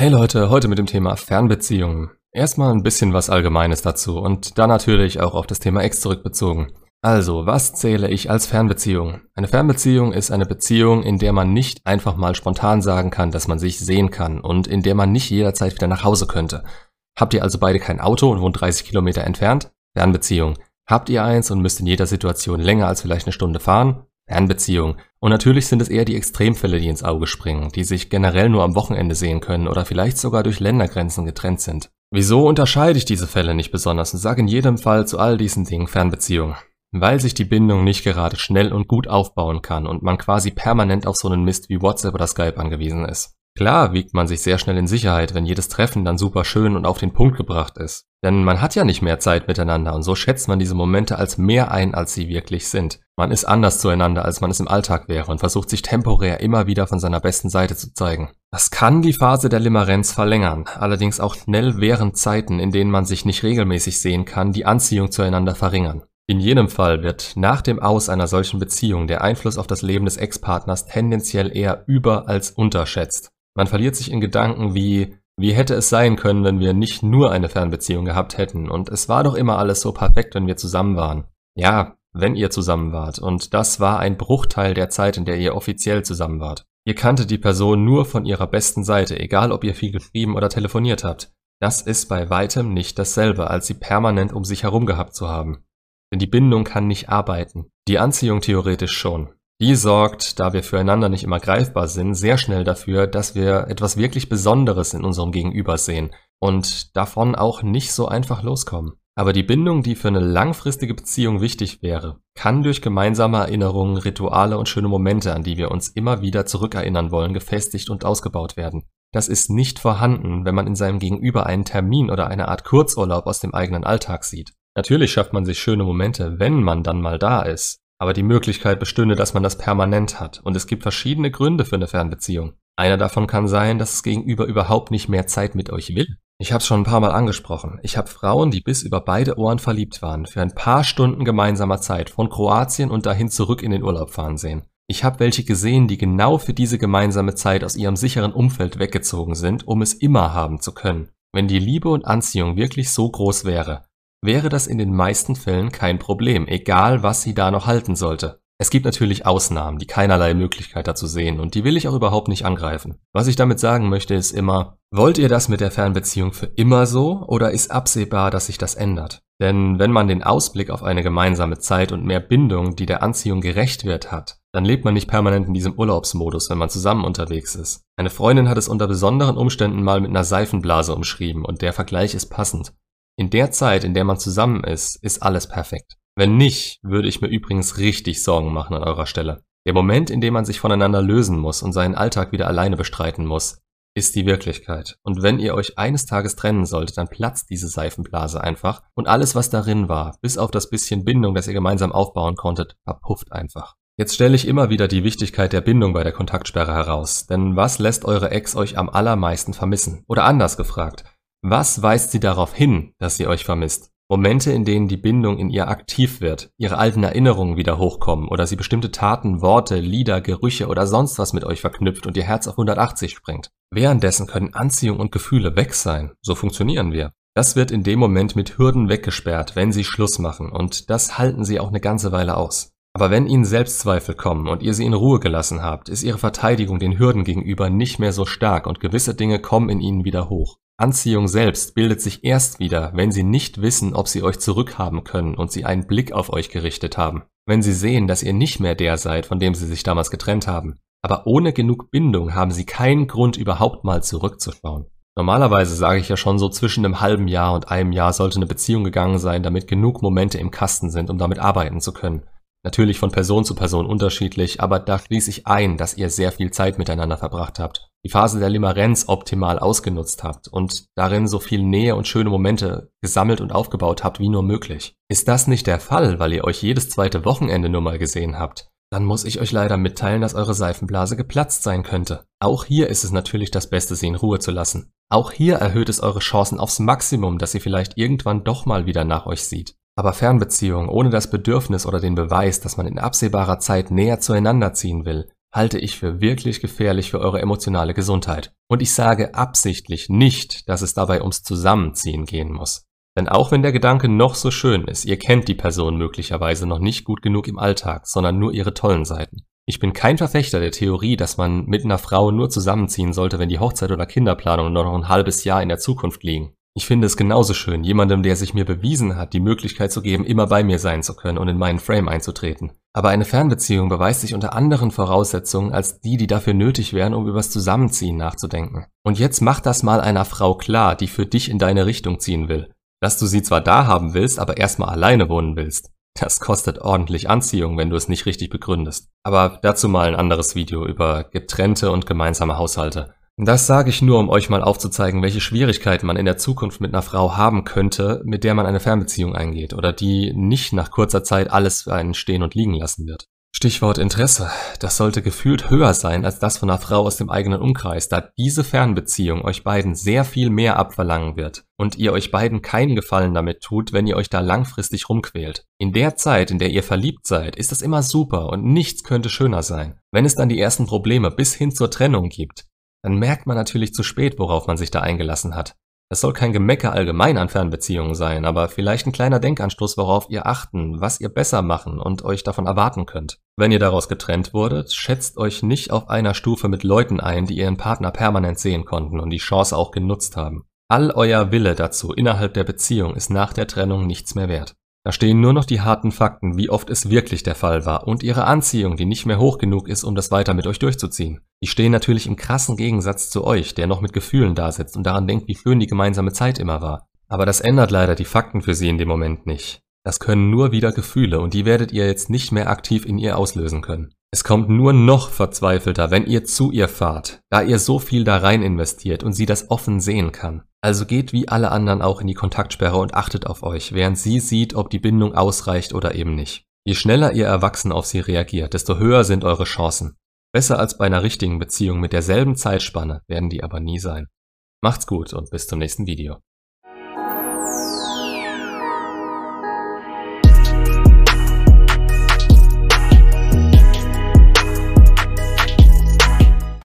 Hey Leute, heute mit dem Thema Fernbeziehungen. Erstmal ein bisschen was Allgemeines dazu und dann natürlich auch auf das Thema Ex zurückbezogen. Also, was zähle ich als Fernbeziehung? Eine Fernbeziehung ist eine Beziehung, in der man nicht einfach mal spontan sagen kann, dass man sich sehen kann und in der man nicht jederzeit wieder nach Hause könnte. Habt ihr also beide kein Auto und wohnt 30 Kilometer entfernt? Fernbeziehung. Habt ihr eins und müsst in jeder Situation länger als vielleicht eine Stunde fahren? Fernbeziehung. Und natürlich sind es eher die Extremfälle, die ins Auge springen, die sich generell nur am Wochenende sehen können oder vielleicht sogar durch Ländergrenzen getrennt sind. Wieso unterscheide ich diese Fälle nicht besonders und sage in jedem Fall zu all diesen Dingen Fernbeziehung? Weil sich die Bindung nicht gerade schnell und gut aufbauen kann und man quasi permanent auf so einen Mist wie WhatsApp oder Skype angewiesen ist. Klar wiegt man sich sehr schnell in Sicherheit, wenn jedes Treffen dann super schön und auf den Punkt gebracht ist. Denn man hat ja nicht mehr Zeit miteinander und so schätzt man diese Momente als mehr ein, als sie wirklich sind. Man ist anders zueinander, als man es im Alltag wäre und versucht sich temporär immer wieder von seiner besten Seite zu zeigen. Das kann die Phase der Limerenz verlängern, allerdings auch schnell während Zeiten, in denen man sich nicht regelmäßig sehen kann, die Anziehung zueinander verringern. In jedem Fall wird nach dem Aus einer solchen Beziehung der Einfluss auf das Leben des Ex-Partners tendenziell eher über als unterschätzt. Man verliert sich in Gedanken wie, wie hätte es sein können, wenn wir nicht nur eine Fernbeziehung gehabt hätten und es war doch immer alles so perfekt, wenn wir zusammen waren. Ja, wenn ihr zusammen wart und das war ein Bruchteil der Zeit, in der ihr offiziell zusammen wart. Ihr kanntet die Person nur von ihrer besten Seite, egal ob ihr viel geschrieben oder telefoniert habt. Das ist bei weitem nicht dasselbe, als sie permanent um sich herum gehabt zu haben. Denn die Bindung kann nicht arbeiten. Die Anziehung theoretisch schon. Die sorgt, da wir füreinander nicht immer greifbar sind, sehr schnell dafür, dass wir etwas wirklich Besonderes in unserem Gegenüber sehen und davon auch nicht so einfach loskommen. Aber die Bindung, die für eine langfristige Beziehung wichtig wäre, kann durch gemeinsame Erinnerungen, Rituale und schöne Momente, an die wir uns immer wieder zurückerinnern wollen, gefestigt und ausgebaut werden. Das ist nicht vorhanden, wenn man in seinem Gegenüber einen Termin oder eine Art Kurzurlaub aus dem eigenen Alltag sieht. Natürlich schafft man sich schöne Momente, wenn man dann mal da ist. Aber die Möglichkeit bestünde, dass man das permanent hat. Und es gibt verschiedene Gründe für eine Fernbeziehung. Einer davon kann sein, dass das Gegenüber überhaupt nicht mehr Zeit mit euch will. Ich habe es schon ein paar Mal angesprochen. Ich habe Frauen, die bis über beide Ohren verliebt waren, für ein paar Stunden gemeinsamer Zeit von Kroatien und dahin zurück in den Urlaub fahren sehen. Ich habe welche gesehen, die genau für diese gemeinsame Zeit aus ihrem sicheren Umfeld weggezogen sind, um es immer haben zu können. Wenn die Liebe und Anziehung wirklich so groß wäre, wäre das in den meisten Fällen kein Problem, egal was sie da noch halten sollte. Es gibt natürlich Ausnahmen, die keinerlei Möglichkeit dazu sehen und die will ich auch überhaupt nicht angreifen. Was ich damit sagen möchte ist immer, wollt ihr das mit der Fernbeziehung für immer so oder ist absehbar, dass sich das ändert? Denn wenn man den Ausblick auf eine gemeinsame Zeit und mehr Bindung, die der Anziehung gerecht wird, hat, dann lebt man nicht permanent in diesem Urlaubsmodus, wenn man zusammen unterwegs ist. Eine Freundin hat es unter besonderen Umständen mal mit einer Seifenblase umschrieben und der Vergleich ist passend. In der Zeit, in der man zusammen ist, ist alles perfekt. Wenn nicht, würde ich mir übrigens richtig Sorgen machen an eurer Stelle. Der Moment, in dem man sich voneinander lösen muss und seinen Alltag wieder alleine bestreiten muss, ist die Wirklichkeit. Und wenn ihr euch eines Tages trennen solltet, dann platzt diese Seifenblase einfach und alles, was darin war, bis auf das bisschen Bindung, das ihr gemeinsam aufbauen konntet, verpufft einfach. Jetzt stelle ich immer wieder die Wichtigkeit der Bindung bei der Kontaktsperre heraus, denn was lässt eure Ex euch am allermeisten vermissen? Oder anders gefragt, was weist sie darauf hin, dass sie euch vermisst? Momente, in denen die Bindung in ihr aktiv wird, ihre alten Erinnerungen wieder hochkommen oder sie bestimmte Taten, Worte, Lieder, Gerüche oder sonst was mit euch verknüpft und ihr Herz auf 180 springt. Währenddessen können Anziehung und Gefühle weg sein. So funktionieren wir. Das wird in dem Moment mit Hürden weggesperrt, wenn sie Schluss machen und das halten sie auch eine ganze Weile aus. Aber wenn ihnen Selbstzweifel kommen und ihr sie in Ruhe gelassen habt, ist ihre Verteidigung den Hürden gegenüber nicht mehr so stark und gewisse Dinge kommen in ihnen wieder hoch. Anziehung selbst bildet sich erst wieder, wenn sie nicht wissen, ob sie euch zurückhaben können und sie einen Blick auf euch gerichtet haben. Wenn sie sehen, dass ihr nicht mehr der seid, von dem sie sich damals getrennt haben. Aber ohne genug Bindung haben sie keinen Grund, überhaupt mal zurückzuschauen. Normalerweise sage ich ja schon so zwischen einem halben Jahr und einem Jahr sollte eine Beziehung gegangen sein, damit genug Momente im Kasten sind, um damit arbeiten zu können. Natürlich von Person zu Person unterschiedlich, aber da schließe ich ein, dass ihr sehr viel Zeit miteinander verbracht habt, die Phase der Limerenz optimal ausgenutzt habt und darin so viel Nähe und schöne Momente gesammelt und aufgebaut habt wie nur möglich. Ist das nicht der Fall, weil ihr euch jedes zweite Wochenende nur mal gesehen habt? Dann muss ich euch leider mitteilen, dass eure Seifenblase geplatzt sein könnte. Auch hier ist es natürlich das Beste, sie in Ruhe zu lassen. Auch hier erhöht es eure Chancen aufs Maximum, dass sie vielleicht irgendwann doch mal wieder nach euch sieht. Aber Fernbeziehungen ohne das Bedürfnis oder den Beweis, dass man in absehbarer Zeit näher zueinander ziehen will, halte ich für wirklich gefährlich für eure emotionale Gesundheit. Und ich sage absichtlich nicht, dass es dabei ums Zusammenziehen gehen muss. Denn auch wenn der Gedanke noch so schön ist, ihr kennt die Person möglicherweise noch nicht gut genug im Alltag, sondern nur ihre tollen Seiten. Ich bin kein Verfechter der Theorie, dass man mit einer Frau nur zusammenziehen sollte, wenn die Hochzeit oder Kinderplanung nur noch ein halbes Jahr in der Zukunft liegen. Ich finde es genauso schön, jemandem, der sich mir bewiesen hat, die Möglichkeit zu geben, immer bei mir sein zu können und in meinen Frame einzutreten. Aber eine Fernbeziehung beweist sich unter anderen Voraussetzungen als die, die dafür nötig wären, um übers Zusammenziehen nachzudenken. Und jetzt mach das mal einer Frau klar, die für dich in deine Richtung ziehen will. Dass du sie zwar da haben willst, aber erstmal alleine wohnen willst. Das kostet ordentlich Anziehung, wenn du es nicht richtig begründest. Aber dazu mal ein anderes Video über getrennte und gemeinsame Haushalte. Das sage ich nur, um euch mal aufzuzeigen, welche Schwierigkeiten man in der Zukunft mit einer Frau haben könnte, mit der man eine Fernbeziehung eingeht oder die nicht nach kurzer Zeit alles für einen stehen und liegen lassen wird. Stichwort Interesse. Das sollte gefühlt höher sein als das von einer Frau aus dem eigenen Umkreis, da diese Fernbeziehung euch beiden sehr viel mehr abverlangen wird und ihr euch beiden keinen Gefallen damit tut, wenn ihr euch da langfristig rumquält. In der Zeit, in der ihr verliebt seid, ist das immer super und nichts könnte schöner sein. Wenn es dann die ersten Probleme bis hin zur Trennung gibt, dann merkt man natürlich zu spät, worauf man sich da eingelassen hat. Es soll kein Gemecker allgemein an Fernbeziehungen sein, aber vielleicht ein kleiner Denkanstoß, worauf ihr achten, was ihr besser machen und euch davon erwarten könnt. Wenn ihr daraus getrennt wurdet, schätzt euch nicht auf einer Stufe mit Leuten ein, die ihren Partner permanent sehen konnten und die Chance auch genutzt haben. All euer Wille dazu innerhalb der Beziehung ist nach der Trennung nichts mehr wert. Da stehen nur noch die harten Fakten, wie oft es wirklich der Fall war und ihre Anziehung, die nicht mehr hoch genug ist, um das weiter mit euch durchzuziehen. Die stehen natürlich im krassen Gegensatz zu euch, der noch mit Gefühlen dasitzt und daran denkt, wie schön die gemeinsame Zeit immer war. Aber das ändert leider die Fakten für sie in dem Moment nicht. Das können nur wieder Gefühle und die werdet ihr jetzt nicht mehr aktiv in ihr auslösen können. Es kommt nur noch verzweifelter, wenn ihr zu ihr fahrt, da ihr so viel da rein investiert und sie das offen sehen kann. Also geht wie alle anderen auch in die Kontaktsperre und achtet auf euch, während sie sieht, ob die Bindung ausreicht oder eben nicht. Je schneller ihr Erwachsen auf sie reagiert, desto höher sind eure Chancen. Besser als bei einer richtigen Beziehung mit derselben Zeitspanne werden die aber nie sein. Macht's gut und bis zum nächsten Video.